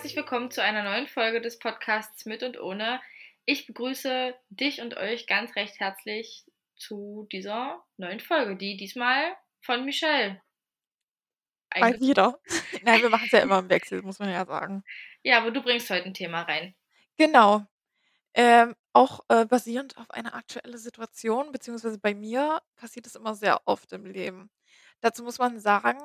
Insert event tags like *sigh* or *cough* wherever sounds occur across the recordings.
herzlich willkommen zu einer neuen Folge des Podcasts Mit und Ohne. Ich begrüße dich und euch ganz recht herzlich zu dieser neuen Folge, die diesmal von Michelle. Mal wieder. *laughs* Nein, wir machen es ja immer im Wechsel, muss man ja sagen. Ja, aber du bringst heute ein Thema rein. Genau. Ähm, auch äh, basierend auf eine aktuelle Situation, beziehungsweise bei mir passiert es immer sehr oft im Leben. Dazu muss man sagen,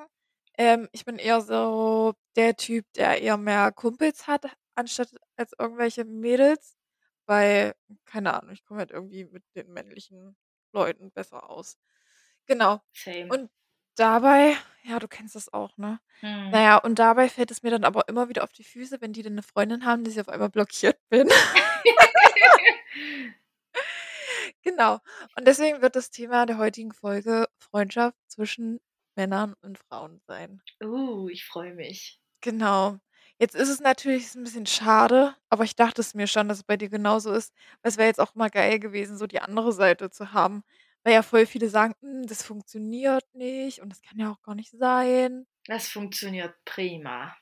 ähm, ich bin eher so der Typ, der eher mehr Kumpels hat, anstatt als irgendwelche Mädels, weil, keine Ahnung, ich komme halt irgendwie mit den männlichen Leuten besser aus. Genau. Same. Und dabei, ja, du kennst das auch, ne? Hm. Naja, und dabei fällt es mir dann aber immer wieder auf die Füße, wenn die dann eine Freundin haben, dass ich auf einmal blockiert *laughs* bin. *laughs* Genau. Und deswegen wird das Thema der heutigen Folge Freundschaft zwischen Männern und Frauen sein. uh, ich freue mich. Genau. Jetzt ist es natürlich ein bisschen schade, aber ich dachte es mir schon, dass es bei dir genauso ist. Weil es wäre jetzt auch mal geil gewesen, so die andere Seite zu haben. Weil ja voll viele sagen, „Hm, das funktioniert nicht und das kann ja auch gar nicht sein. Das funktioniert prima.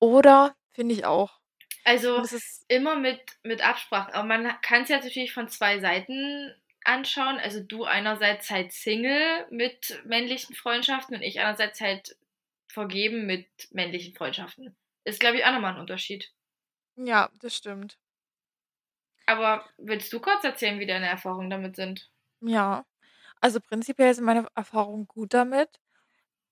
Oder finde ich auch. Also es ist immer mit, mit Absprache. Aber man kann es jetzt natürlich von zwei Seiten anschauen. Also du einerseits halt Single mit männlichen Freundschaften und ich einerseits halt vergeben mit männlichen Freundschaften. Ist, glaube ich, auch nochmal ein Unterschied. ja, das stimmt. Aber willst du kurz erzählen, wie deine Erfahrungen damit sind? Ja. Also, prinzipiell sind meine Erfahrungen gut damit,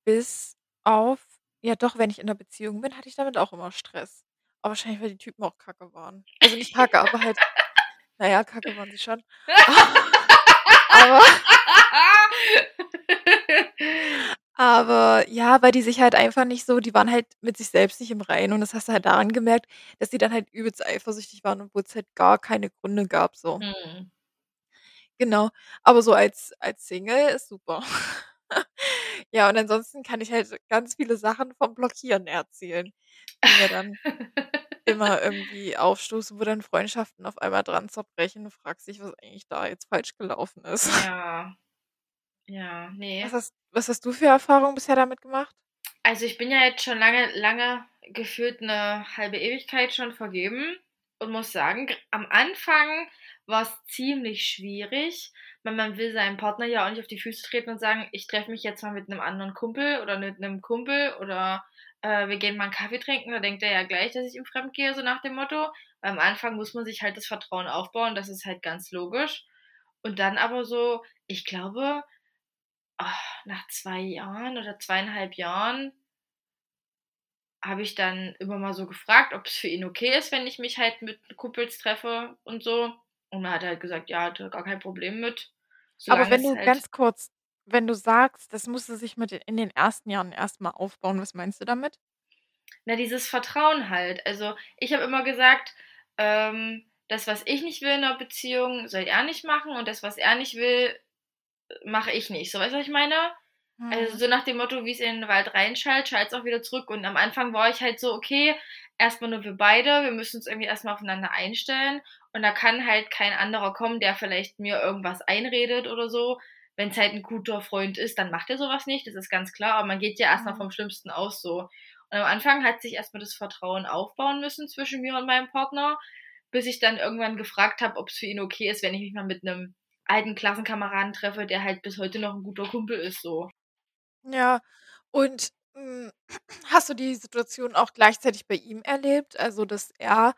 bis auf ja doch, wenn ich in 'ner Beziehung bin, hatte ich damit auch immer Stress. Aber wahrscheinlich, weil die Typen auch Kacke waren. Also, nicht Kacke, aber halt *laughs* na ja, Kacke waren sie schon. *laughs* Aber *laughs* aber ja, weil die sich halt einfach nicht so die waren halt mit sich selbst nicht im Reinen und das hast du halt daran gemerkt, dass die dann halt übelst eifersüchtig waren, obwohl's halt gar keine Gründe gab so. Hm. Genau, aber so als als Single ist super. *laughs* Ja, und ansonsten kann ich halt ganz viele Sachen vom Blockieren erzählen, die mir dann *laughs* immer irgendwie aufstoßen, wo dann Freundschaften auf einmal dran zerbrechen. Du fragst dich, was eigentlich da jetzt falsch gelaufen ist. Ja. *laughs* Ja, nee. Was hast was hast du für Erfahrungen bisher damit gemacht? Also ich bin ja jetzt schon lange, lange gefühlt eine halbe Ewigkeit schon vergeben und muss sagen, am Anfang war es ziemlich schwierig, weil man will seinem Partner ja auch nicht auf die Füße treten und sagen, ich treffe mich jetzt mal mit einem anderen Kumpel oder mit einem Kumpel oder äh, wir gehen mal einen Kaffee trinken. Da denkt er ja gleich, dass ich ihm fremd gehe, so nach dem Motto. Weil am Anfang muss man sich halt das Vertrauen aufbauen, das ist halt ganz logisch. Und dann aber so, ich glaube, ah, nach zwei Jahren oder zweieinhalb Jahren habe ich dann immer mal so gefragt, ob es für ihn okay ist, wenn ich mich halt mit Kumpels treffe und so. Und er hat halt gesagt, ja, hat er gar kein Problem mit. Aber wenn du halt. ganz kurz wenn du sagst, das musste sich mit in den ersten Jahren erst mal aufbauen, was meinst du damit? Na, dieses Vertrauen halt. Also, ich habe immer gesagt, ähm, das, was ich nicht will in einer Beziehung, soll er nicht machen und das, was er nicht will, mache ich nicht. So, weißt du, was ich meine? Also Mhm. so nach dem Motto, wie es in den Wald reinschallt, schallt es auch wieder zurück. Und am Anfang war ich halt so, okay, erstmal nur wir beide, wir müssen uns irgendwie erstmal aufeinander einstellen. Und da kann halt kein anderer kommen, der vielleicht mir irgendwas einredet oder so. Wenn es halt ein guter Freund ist, dann macht er sowas nicht, das ist ganz klar. Aber man geht ja erstmal Mhm. vom Schlimmsten aus so. Und am Anfang hat sich erstmal das Vertrauen aufbauen müssen zwischen mir und meinem Partner, bis ich dann irgendwann gefragt habe, ob es für ihn okay ist, wenn ich mich mal mit einem alten Klassenkameraden treffe, der halt bis heute noch ein guter Kumpel ist so. Ja, und, hm, hast du die Situation auch gleichzeitig bei ihm erlebt? Also, dass er,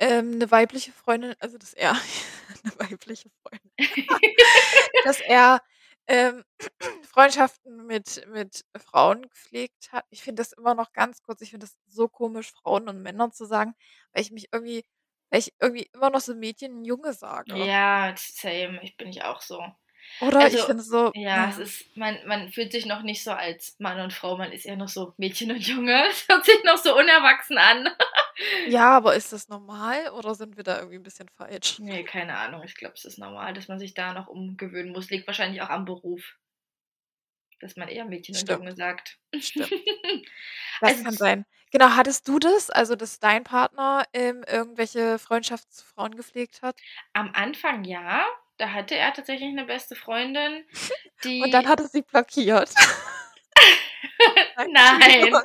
ähm, 'ne weibliche Freundin also, dass er *laughs* 'ne weibliche Freundin *laughs* dass er, ähm, Freundschaften mit mit Frauen gepflegt hat. Ich finde das immer noch ganz kurz ich finde das so komisch, Frauen und Männern zu sagen, weil ich mich irgendwie weil ich irgendwie immer noch so Mädchen und Junge sage. Ja, same. Ich bin ich auch so. Oder? Ich Also, finde es so ja, es ja. ist, man, man fühlt sich noch nicht so als Mann und Frau, man ist eher noch so Mädchen und Junge. *laughs* Es hört sich noch so unerwachsen an. *laughs* Ja, aber ist das normal oder sind wir da irgendwie 'n bisschen falsch? Nee, keine Ahnung. Ich glaube, es ist normal, dass man sich da noch umgewöhnen muss. Liegt wahrscheinlich auch am Beruf, dass man eher Mädchen und Stimmt. Junge sagt. Stimmt. *laughs* Das Also, kann sein. Genau, hattest du das, also, dass dein Partner, ähm, irgendwelche Freundschaften zu Frauen gepflegt hat? am Anfang ja, da hatte er tatsächlich eine beste Freundin, *laughs* Und dann die hat er sie blockiert? *laughs* Nein, *laughs* Nein. Entschuldigung.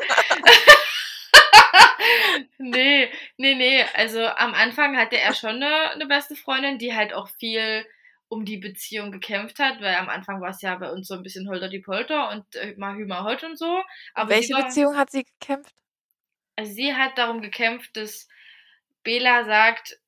Ne, ne, ne. Also, am Anfang hatte er schon 'ne 'ne beste Freundin, die halt auch viel um die Beziehung gekämpft hat, weil am Anfang war's ja bei uns so 'n bisschen holter die Polter und, äh, mal Hü mal Hott und so. Aber welche war Beziehung hat sie gekämpft? Also, sie hat darum gekämpft, dass Bela sagt: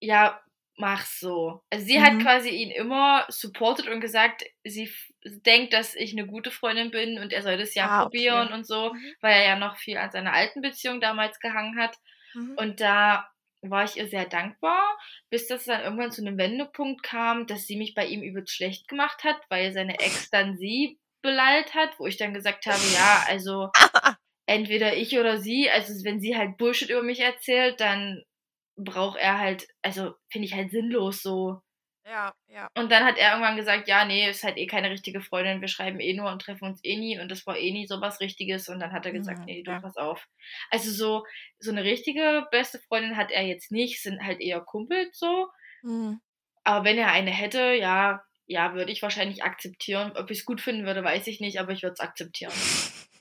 „Ja, mach's so.“ Also, sie hat Mhm. quasi ihn immer supported und gesagt, sie denkt, dass ich 'ne gute Freundin bin und er soll das ja Ah, okay. probieren und so, Mhm. weil er ja noch viel an seiner alten Beziehung damals gehangen hat. Mhm. Und da war ich ihr sehr dankbar, bis das dann irgendwann zu 'nem Wendepunkt kam, dass sie mich bei ihm übelst schlecht gemacht hat, weil seine Ex *laughs* dann sie beleidigt hat, wo ich dann gesagt habe: „Ja, also *laughs* entweder ich oder sie. Also, wenn sie halt Bullshit über mich erzählt, dann braucht er halt also, finde ich halt sinnlos so.“ Ja, ja. Und dann hat er irgendwann gesagt: „Ja, ne, ist halt eh keine richtige Freundin. Wir schreiben eh nur und treffen uns eh nie und das war eh nie so was Richtiges.“ Und dann hat er gesagt: Mhm, „Ne, du, okay. pass auf.“ Also, so so 'ne richtige beste Freundin hat er jetzt nicht, sind halt eher Kumpels so. Mhm. Aber wenn er eine hätte, ja ja, würde ich wahrscheinlich akzeptieren. Ob ich's gut finden würde, weiß ich nicht, aber ich würde es akzeptieren. *laughs*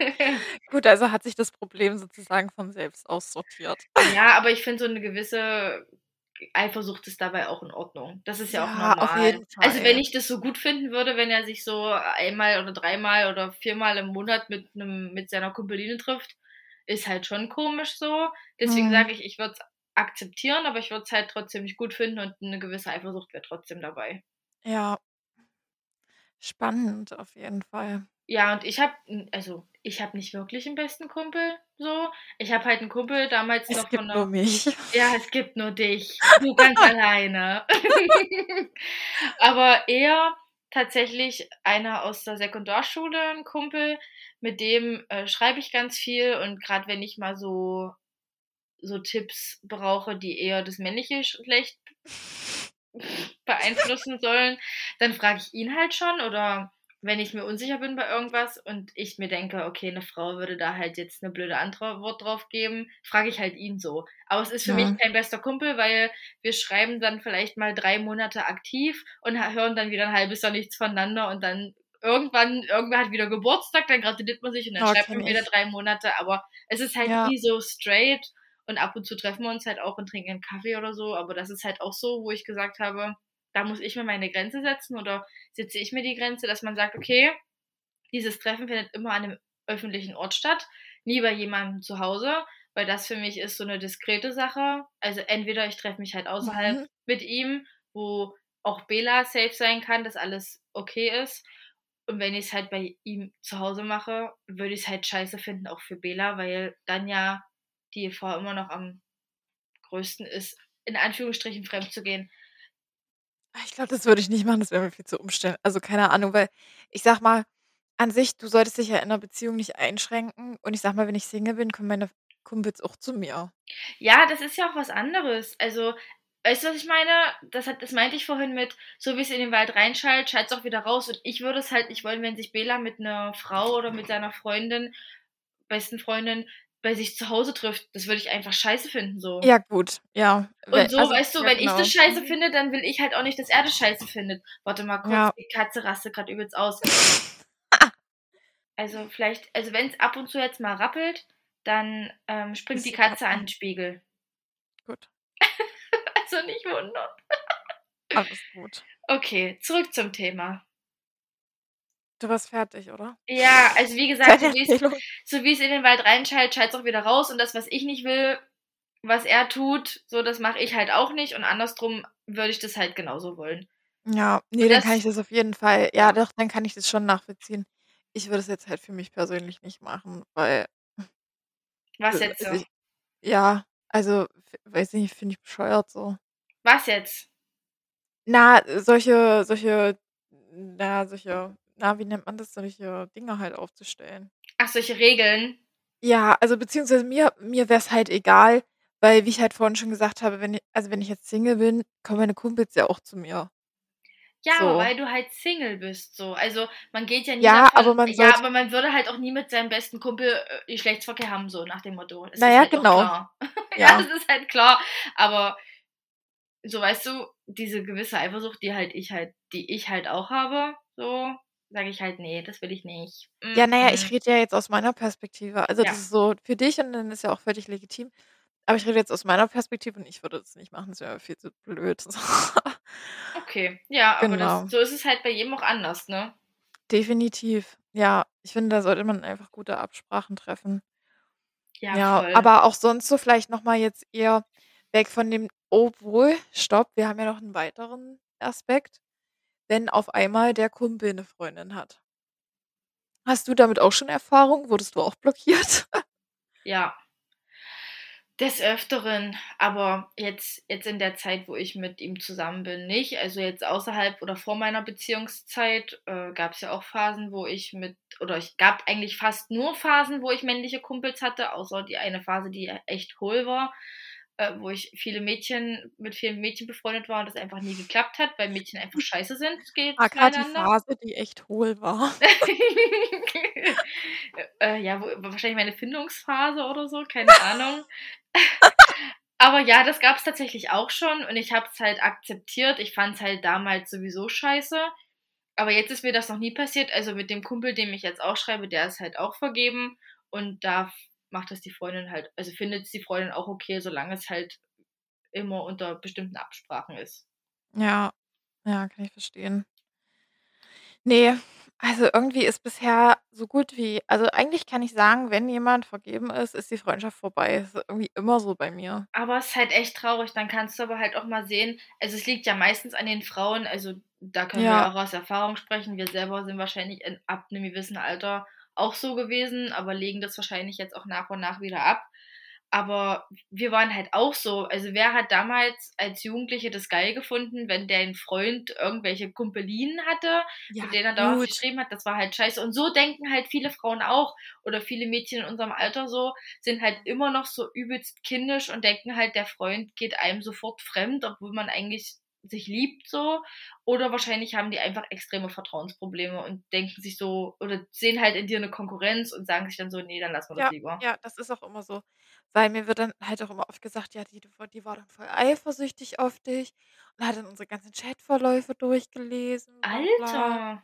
*laughs* *laughs* Gut, also hat sich das Problem sozusagen von selbst aussortiert. Ja, aber ich finde so 'ne gewisse Eifersucht ist dabei auch in Ordnung. Das ist ja auch Ja, auf normal. jeden Also, wenn Fall. ich das so gut finden würde, wenn er sich so einmal oder dreimal oder viermal im Monat mit 'nem mit seiner Kumpeline trifft, ist halt schon komisch so. Deswegen Mhm. sage ich, ich würde es akzeptieren, aber ich würde es halt trotzdem nicht gut finden und 'ne gewisse Eifersucht wäre trotzdem dabei. Ja. Spannend auf jeden Fall. Ja, und ich habe also, ich habe nicht wirklich 'n besten Kumpel so. Ich habe halt 'n Kumpel damals Es noch von gibt nur 'ner mich. ja, es gibt nur dich, *laughs* du ganz alleine. Aber eher tatsächlich einer aus der Sekundarschule 'n Kumpel, mit dem, äh, schreibe ich ganz viel und grad wenn ich mal so so Tipps brauche, die eher das männliche Geschlecht *laughs* beeinflussen sollen, dann frage ich ihn halt schon oder wenn ich mir unsicher bin bei irgendwas und ich mir denke: „Okay, 'ne Frau würde da halt jetzt 'ne blöde Antwort drauf geben“, frage ich halt ihn so. Aber es ist für mich Mhm. kein bester Kumpel, weil wir schreiben dann vielleicht mal 3 Monate aktiv und hören dann wieder 'n halbes Jahr nichts voneinander und dann irgendwann irgendwer hat wieder Geburtstag, dann gratuliert man sich und dann Oh, schreibt man wieder. 3 Monate, aber es ist halt Ja. nie so straight und ab und zu treffen wir uns halt auch und trinken 'n Kaffee oder so, aber das ist halt auch so, wo ich gesagt habe, da muss ich mir meine Grenze setzen oder setze ich mir die Grenze, dass man sagt: „Okay, dieses Treffen findet immer an 'nem öffentlichen Ort statt, nie bei jemandem zu Hause“, weil das für mich ist so 'ne diskrete Sache. Also, entweder ich treffe mich halt außerhalb Mhm. mit ihm, wo auch Bela safe sein kann, dass alles okay ist. Und wenn ich's halt bei ihm zu Hause mache, würde ich's halt scheiße finden, auch für Bela, weil dann ja die Gefahr immer noch am größten ist, in Anführungsstrichen fremdzugehen. Ah, ich glaube, das würde ich nicht machen, das wäre mir viel zu umständ also, keine Ahnung, weil ich sage mal, an sich, du solltest dich ja in 'ner Beziehung nicht einschränken und ich sage mal, wenn ich Single bin, kommen meine Kumpels auch zu mir. Ja, das ist ja auch was anderes. Also, weißt du, was ich meine? Das hat das meinte ich vorhin mit: „So wie's in den Wald reinschallt, schallt's auch wieder raus.“ Und ich würde es halt nicht wollen, wenn sich Bela mit 'ner Frau oder mit seiner Freundin besten Freundin bei sich zu Hause trifft. Das würde ich einfach scheiße finden so. Ja gut, ja, Und so, also weißt du, ja wenn ich genau. das scheiße finde, dann will ich halt auch nicht, dass er das scheiße findet. Warte mal kurz, Ja. die Katze rastet grad übelst aus. *laughs* Also, vielleicht also, wenn's ab und zu jetzt mal rappelt, dann, ähm, springt die Katze an den Spiegel. Gut. *laughs* Also, nicht wundern. Alles gut. Okay, zurück zum Thema. Du warst fertig, oder? Ja, also, wie gesagt, so *laughs* so wie's in den Wald reinschallt, schallt's auch wieder raus und das, was ich nicht will, was er tut, so, das mache ich halt auch nicht und andersrum würde ich das halt genauso wollen. Ja, ne, Und dann kann ich das auf jeden Fall ja doch, dann kann ich das schon nachvollziehen. Ich würde es jetzt halt für mich persönlich nicht machen, weil *laughs* Was jetzt also, so? ich ja, also, weiß nicht, finde ich bescheuert so. Was jetzt? Na, solche solche na, solche na, wie nennt man das, solche Dinge halt aufzustellen. Ach, solche Regeln? Ja, also, beziehungsweise mir mir wär's halt egal, weil wie ich halt vorhin schon gesagt habe, wenn i also, wenn ich jetzt Single bin, kommen meine Kumpels ja auch zu mir. Ja, aber So. weil du halt Single bist so. Also, man geht ja nie Ja, aber davon man ja, aber man würde halt auch nie mit seinem besten Kumpel, äh, Geschlechtsverkehr haben, so nach dem Motto. Das Na ist ja, halt genau. *laughs* Ja, Ja. das ist halt klar, aber so weißt du, diese gewisse Eifersucht, die halt ich halt die ich halt auch habe, so sage ich halt: „Ne, das will ich nicht.“ Ja, na ja, ich Mhm. rede ja jetzt aus meiner Perspektive. Also, das Ja. ist so für dich und dann ist ja auch völlig legitim. Aber ich rede jetzt aus meiner Perspektive und ich würde das nicht machen, das wäre viel zu blöd. *laughs* Okay, ja, aber das Genau. so ist es halt bei jedem auch anders, ne? Definitiv. Ja, ich finde, da sollte man einfach gute Absprachen treffen. Ja, Ja, voll. aber auch sonst so vielleicht noch mal jetzt eher weg von dem obwohl, stopp, wir haben ja noch 'n weiteren Aspekt, wenn auf einmal der Kumpel 'ne Freundin hat. Hast du damit auch schon Erfahrung? Wurdest du auch blockiert? *laughs* Ja. Des Öfteren, aber jetzt jetzt in der Zeit, wo ich mit ihm zusammen bin, nicht. Also, jetzt außerhalb oder vor meiner Beziehungszeit, äh, gab's ja auch Phasen, wo ich mit oder ich gab eigentlich fast nur Phasen, wo ich männliche Kumpels hatte, außer die eine Phase, die echt hohl war, äh, wo ich viele Mädchen mit vielen Mädchen befreundet war und das einfach nie geklappt hat, weil Mädchen einfach scheiße sind ge Aka die. Phase, die echt hohl war. *laughs* Äh, ja, wo wahrscheinlich meine Findungsphase oder so, keine Ahnung. *laughs* Aber ja, das gab's tatsächlich auch schon und ich habe es halt akzeptiert. Ich fand's halt damals sowieso scheiße. Aber jetzt ist mir das noch nie passiert. Also, mit dem Kumpel, dem ich jetzt auch schreibe, der ist halt auch vergeben und da macht das die Freundin halt also, findet's die Freundin auch okay, solange es halt immer unter bestimmten Absprachen ist. Ja, ja, kann ich verstehen. Ne, also, irgendwie ist bisher so gut wie also, eigentlich kann ich sagen, wenn jemand vergeben ist, ist die Freundschaft vorbei. Ist irgendwie immer so bei mir. Aber ist halt echt traurig. Dann kannst du aber halt auch mal sehen also, es liegt ja meistens an den Frauen, also, da können wir Ja. auch aus Erfahrung sprechen. Wir selber sind wahrscheinlich in ab 'nem gewissen Alter auch so gewesen, aber legen das wahrscheinlich jetzt auch nach und nach wieder ab. Aber wir waren halt auch so. Also, wer hat damals als Jugendliche das geil gefunden, wenn dein Freund irgendwelche Kumpelinen hatte, Ja, mit denen er dauerhaft geschrieben hat? Das war halt scheiße. Und so denken halt viele Frauen auch oder viele Mädchen in unserem Alter so, sind halt immer noch so übelst kindisch und denken halt, der Freund geht einem sofort fremd, obwohl man eigentlich sich liebt so. Oder wahrscheinlich haben die einfach extreme Vertrauensprobleme und denken sich so oder sehen halt in dir 'ne Konkurrenz und sagen sich dann so: „Ne, dann lassen wir das Ja, lieber.“ ja, das ist auch immer so. Weil mir wird dann halt auch immer oft gesagt: „Ja, die die war dann voll eifersüchtig auf dich und hat dann unsere ganzen Chatverläufe durchgelesen, bla bla.“ Alter.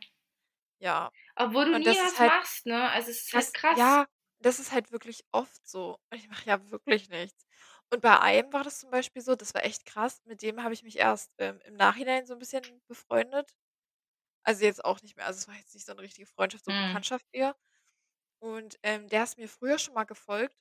Ja. Obwohl du Und nie das was halt machst, ne? Also, es ist halt das krass. ja, das ist halt wirklich oft so. Und ich mache ja wirklich nichts. Und bei einem war das zum Beispiel so, das war echt krass, mit dem habe ich mich erst, ähm, im Nachhinein so 'n bisschen befreundet. Also, jetzt auch nicht mehr also, es war jetzt nicht so 'ne richtige Freundschaft, so Mhm. Bekanntschaft eher. Und, ähm, der ist mir früher schon mal gefolgt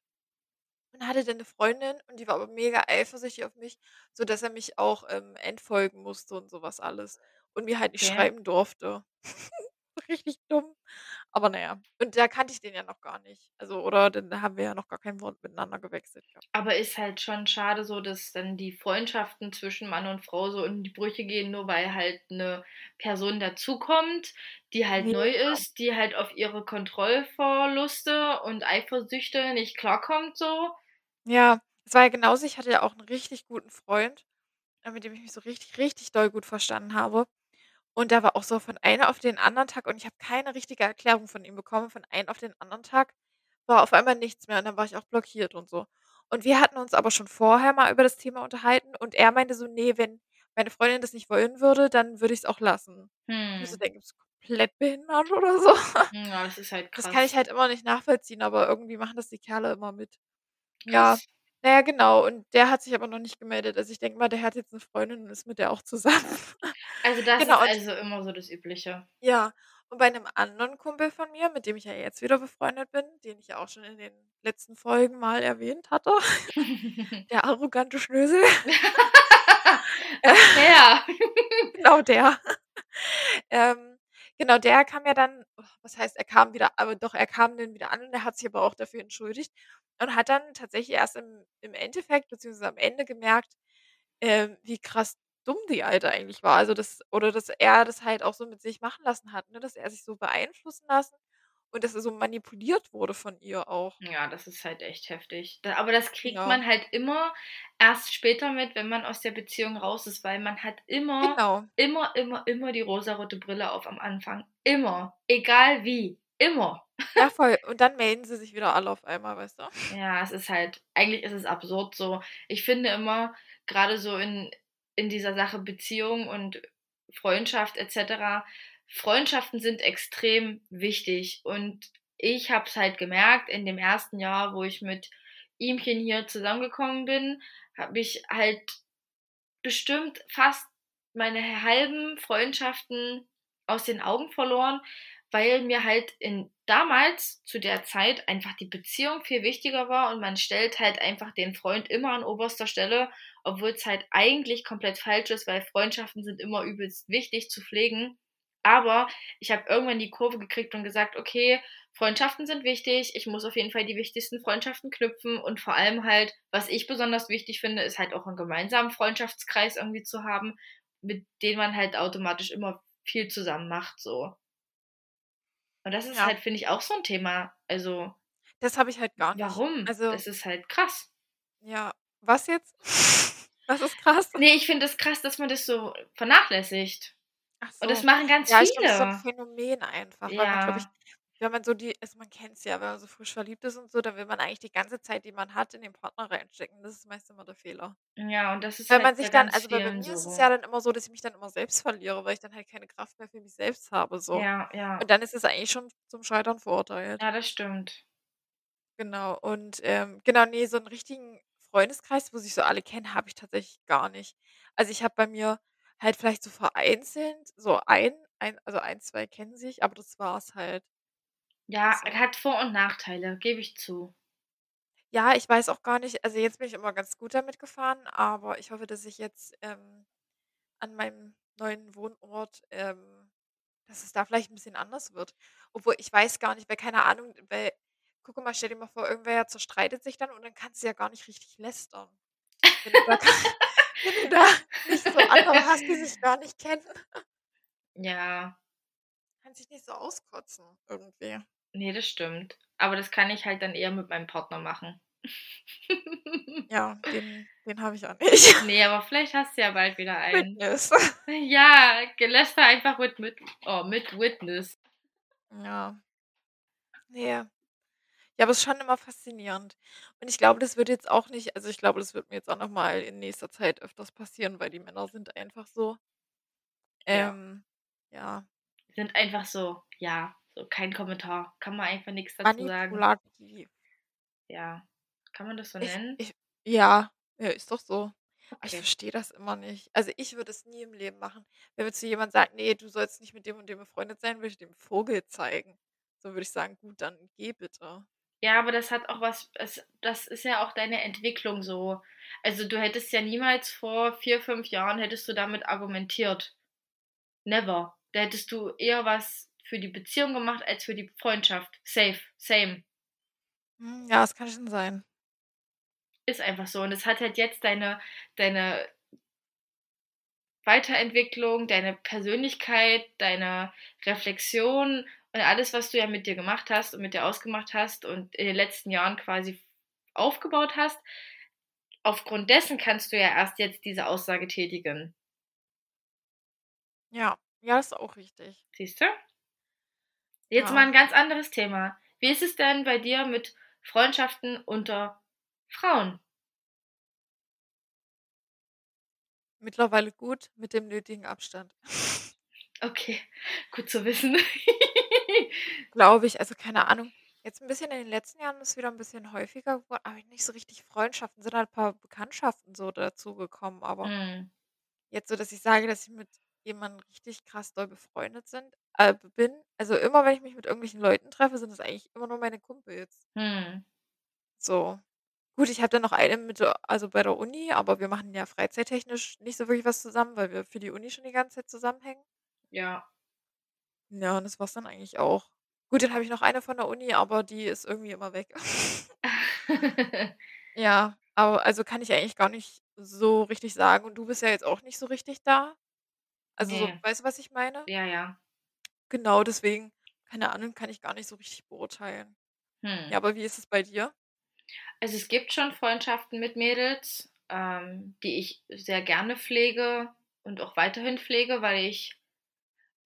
und hatte dann 'ne Freundin und die war aber mega eifersüchtig auf mich, sodass er mich auch, ähm, entfolgen musste und so was alles und mir halt nicht Okay. schreiben durfte. *laughs* *laughs* Richtig dumm. Aber na ja. Und da kannte ich den ja noch gar nicht. Also oder dann haben wir ja noch gar kein Wort miteinander gewechselt gehabt. Aber ist halt schon schade so, dass dann die Freundschaften zwischen Mann und Frau so in die Brüche gehen, nur weil halt 'ne Person dazukommt, die halt neu Mega. ist, die halt auf ihre Kontrollverluste und Eifersüchte nicht klarkommt so. Ja, es war ja genauso. Ich hatte ja auch 'n richtig guten Freund, äh, mit dem ich mich so richtig, richtig doll gut verstanden habe. Und der war auch so von einen auf den anderen Tag und ich habe keine richtige Erklärung von ihm bekommen. Von einen auf den anderen Tag war auf einmal nichts mehr und dann war ich auch blockiert und so. Und wir hatten uns aber schon vorher mal über das Thema unterhalten und er meinte so: „Ne, wenn meine Freundin das nicht wollen würde, dann würde ich's auch lassen.“ Ich mir so Mhm. denke: „Bist du komplett behindert oder so?“ Hm, ja, das ist halt Das kann ich krass. halt immer nicht nachvollziehen, aber irgendwie machen das die Kerle immer mit. Ja, Krass. na ja, genau. Und der hat sich aber noch nicht gemeldet. Also, ich denke mal, der hat jetzt 'ne Freundin und ist mit der auch zusammen. Also, das ist Genau und also immer so das Übliche. Ja, und bei 'nem anderen Kumpel von mir, mit dem ich ja jetzt wieder befreundet bin, den ich ja auch schon in den letzten Folgen mal erwähnt hatte, *laughs* der arrogante Schnösel. *laughs* Ach, der. *laughs* Genau der. Ähm, genau, der kam ja dann was heißt, er kam wieder aber doch, er kam dann wieder an und er hat sich aber auch dafür entschuldigt und hat dann tatsächlich erst im im Endeffekt beziehungsweise am Ende gemerkt, ähm, wie krass dumm die Alte eigentlich war. Also, das oder dass er das halt auch so mit sich machen lassen hat, ne, dass er sich so beeinflussen lassen und dass er so manipuliert wurde von ihr auch. Ja, das ist halt echt heftig. Da aber das kriegt Genau. man halt immer erst später mit, wenn man aus der Beziehung raus ist, weil man hat immer, Genau. immer, immer, immer die rosarote Brille auf am Anfang. Immer. Egal wie. Immer. Ja, *laughs* voll. Und dann melden sie sich wieder alle auf einmal, weißt du? Ja, es ist halt eigentlich ist es absurd so. Ich finde immer, grade so in in dieser Sache Beziehung und Freundschaft et cetera. Freundschaften sind extrem wichtig und ich habe es halt gemerkt in dem ersten Jahr, wo ich mit ihmchen hier zusammengekommen bin, habe ich halt bestimmt fast meine halben Freundschaften aus den Augen verloren, weil mir halt in damals zu der Zeit einfach die Beziehung viel wichtiger war und man stellt halt einfach den Freund immer an oberster Stelle, obwohl es halt eigentlich komplett falsch ist, weil Freundschaften sind immer übelst wichtig zu pflegen. Aber ich habe irgendwann die Kurve gekriegt und gesagt, okay, Freundschaften sind wichtig, ich muss auf jeden Fall die wichtigsten Freundschaften knüpfen und vor allem halt, was ich besonders wichtig finde, ist halt auch einen gemeinsamen Freundschaftskreis irgendwie zu haben, mit dem man halt automatisch immer viel zusammen macht, so. Und das ist Ja. halt, finde ich, auch so ein Thema. Also, Das habe ich halt gar nicht. warum? Also Das ist halt krass. ja. Was jetzt? *laughs* Was ist krass? Nee, ich finde es krass, dass man das so vernachlässigt. Ach Und das so. machen ganz Ja, ich glaube, das ist so 'n viele. Phänomen einfach, weil man, ich Ja. Wenn man so die also, man kennt's ja, wenn man so frisch verliebt ist und so, dann will man eigentlich die ganze Zeit, die man hat, in den Partner reinstecken. Das ist meist immer der Fehler. Ja, und das ist Weil halt man sich dann also, bei mir ist es so. ja dann immer so, dass ich mich dann immer selbst verliere, weil ich dann halt keine Kraft mehr für mich selbst habe, so. Ja, ja. Und dann ist es eigentlich schon zum Scheitern verurteilt. Ja, das stimmt. Genau. Und, ähm, genau, ne, so 'n richtigen Freundeskreis, wo sich so alle kennen, habe ich tatsächlich gar nicht. Also, ich habe bei mir halt vielleicht so vereinzelt so ein ein also, 1, 2 kennen sich, aber das war's halt. Ja, So. hat Vor und Nachteile, gebe ich zu. Ja, ich weiß auch gar nicht also, jetzt bin ich immer ganz gut damit gefahren, aber ich hoffe, dass ich jetzt, ähm, an meinem neuen Wohnort, ähm dass es da vielleicht 'n bisschen anders wird. Obwohl, ich weiß gar nicht, weil keine Ahnung weil gucke mal, stell dir mal vor, irgendwer zerstreitet sich dann und dann kannst du ja gar nicht richtig lästern. Wenn du da *laughs* *laughs* wenn du da nicht so andere hast, die sich gar nicht kennen. Ja. Kannst dich nicht so auskotzen irgendwie. Ne, das stimmt. Aber das kann ich halt dann eher mit meinem Partner machen. *laughs* Ja, den den habe ich auch nicht. Ne, aber vielleicht hast du ja bald wieder *laughs* einen. Witness. *laughs* Ja, geläster einfach mit mit oh, mit Witness. Ja. Ne. Ja, aber ist schon immer faszinierend. Und ich glaube, das wird jetzt auch nicht also, ich glaube, das wird mir jetzt auch noch mal in nächster Zeit öfters passieren, weil die Männer sind einfach so. Ja. Ähm, ja. Sind einfach so, ja, so kein Kommentar. Kann man einfach nix dazu sagen. Ja. Kann man das so Ich nennen? ich ja, ja, ist doch so. Aber ich Okay. verstehe das immer nicht. Also, ich würde es nie im Leben machen. Wenn mir zu jemand sagt: „Ne, du sollst nicht mit dem und dem befreundet sein“, würde ich dem Vogel zeigen. So würde ich sagen: „Gut, dann geh bitte.“ Ja, aber das hat auch was es das ist ja auch deine Entwicklung so. Also, du hättest ja niemals vor 4, 5 Jahren hättest du damit argumentiert. Never. Da hättest du eher was für die Beziehung gemacht als für die Freundschaft. Safe, same. Hm, ja, das kann schon sein. Ist einfach so. Und es hat halt jetzt deine deine Weiterentwicklung, deine Persönlichkeit, deine Reflexion und alles, was du ja mit dir gemacht hast und mit dir ausgemacht hast und in den letzten Jahren quasi aufgebaut hast. Aufgrund dessen kannst du ja erst jetzt diese Aussage tätigen. Ja, ja, ist auch richtig. Siehst du? Jetzt Ja. mal 'n ganz anderes Thema. Wie ist es denn bei dir mit Freundschaften unter Frauen? Mittlerweile gut, mit dem nötigen Abstand. Okay, gut zu wissen. *laughs* Glaube ich, also, keine Ahnung. Jetzt 'n bisschen in den letzten Jahren ist es wieder 'n bisschen häufiger geworden, aber nicht so richtig Freundschaften, sind halt paar Bekanntschaften so dazugekommen, aber Mhm. jetzt so, dass ich sage, dass ich mit jemandem richtig krass doll befreundet sind äh, bin also, immer wenn ich mich mit irgendwelchen Leuten treffe, sind das eigentlich immer nur meine Kumpels. Mhm. So. Gut, ich habe dann noch eine mit also, bei der Uni, aber wir machen ja freizeittechnisch nicht so wirklich was zusammen, weil wir für die Uni schon die ganze Zeit zusammenhängen. Ja. Ja, und das war's dann eigentlich auch. Gut, dann habe ich noch eine von der Uni, aber die ist irgendwie immer weg. *laughs* Ja, aber also, kann ich eigentlich gar nicht so richtig sagen und du bist ja jetzt auch nicht so richtig da. Also, so weißt du, was ich meine? Ja, ja. Genau, deswegen, keine Ahnung, kann ich gar nicht so richtig beurteilen. Mhm. Ja, aber wie ist es bei dir? Also, es gibt schon Freundschaften mit Mädels, ähm, die ich sehr gerne pflege und auch weiterhin pflege, weil ich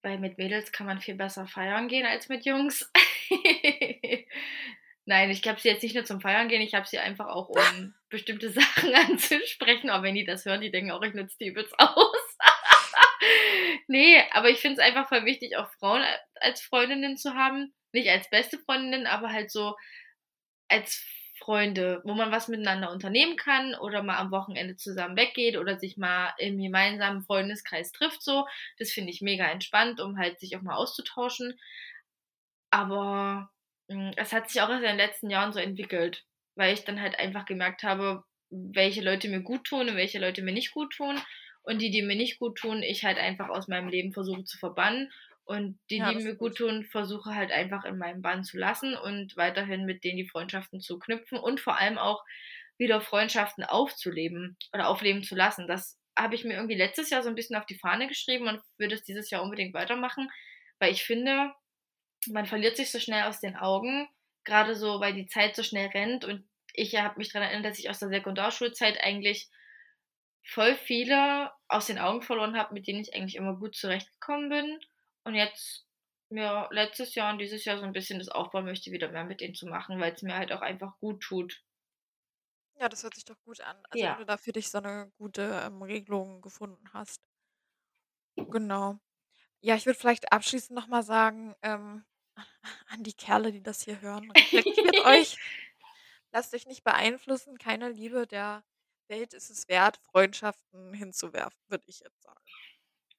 weil mit Mädels kann man viel besser feiern gehen als mit Jungs. *laughs* Nein, ich habe sie jetzt nicht nur zum Feiern gehen, ich habe sie einfach auch, um *laughs* bestimmte *laughs* Sachen anzusprechen, aber wenn die das hören, die denken auch, ich nutze die übelst aus. Ne, aber ich finde es einfach voll wichtig, auch Frauen als Freundinnen zu haben. Nicht als beste Freundinnen, aber halt so als Freunde, wo man was miteinander unternehmen kann oder mal am Wochenende zusammen weggeht oder sich mal im gemeinsamen Freundeskreis trifft so. Das finde ich mega entspannt, um halt sich auch mal auszutauschen. Aber, hm, es hat sich auch erst in den letzten Jahren so entwickelt, weil ich dann halt einfach gemerkt habe, welche Leute mir guttun und welche Leute mir nicht guttun. Und die, die mir nicht guttun, ich halt einfach aus meinem Leben versuche zu verbannen. Und die, Ja, die mir gut. guttun, versuche halt einfach in meinem Bann zu lassen und weiterhin mit denen die Freundschaften zu knüpfen und vor allem auch wieder Freundschaften aufzuleben oder aufleben zu lassen. Das habe ich mir irgendwie letztes Jahr so 'n bisschen auf die Fahne geschrieben und würde es dieses Jahr unbedingt weitermachen, weil ich finde, man verliert sich so schnell aus den Augen, grade so, weil die Zeit so schnell rennt und ich habe mich dran erinnert, dass ich aus der Sekundarschulzeit eigentlich voll viele aus den Augen verloren habe, mit denen ich eigentlich immer gut zurechtgekommen bin und jetzt ja, letztes Jahr und dieses Jahr so 'n bisschen das aufbauen möchte, wieder mehr mit denen zu machen, weil's mir halt auch einfach gut tut. Ja, das hört sich doch gut an. Also, wenn Ja. du da für dich so 'ne gute, ähm, Regelung gefunden hast. Genau. Ja, ich würde vielleicht abschließend noch mal sagen, ähm, *laughs* an die Kerle, die das hier hören: „Reflektiert *laughs* euch, lasst euch nicht beeinflussen. Keine Liebe der Welt ist es wert, Freundschaften hinzuwerfen“, würde ich jetzt sagen.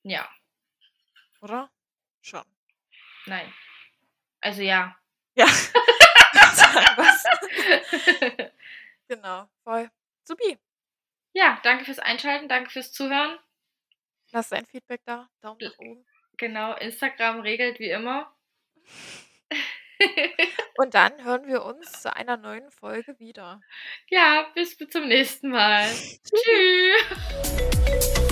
Ja. Oder? Schon. Nein. Also, ja. Ja. *laughs* *laughs* Genau, voll. Supi. Ja, danke fürs Einschalten, danke fürs Zuhören. Lass dein Feedback da, Daumen nach oben. genau, Instagram regelt wie immer. *laughs* *laughs* Und dann hören wir uns zu einer neuen Folge wieder. Ja, bis zum nächsten Mal. *laughs* Tschüss. Tschü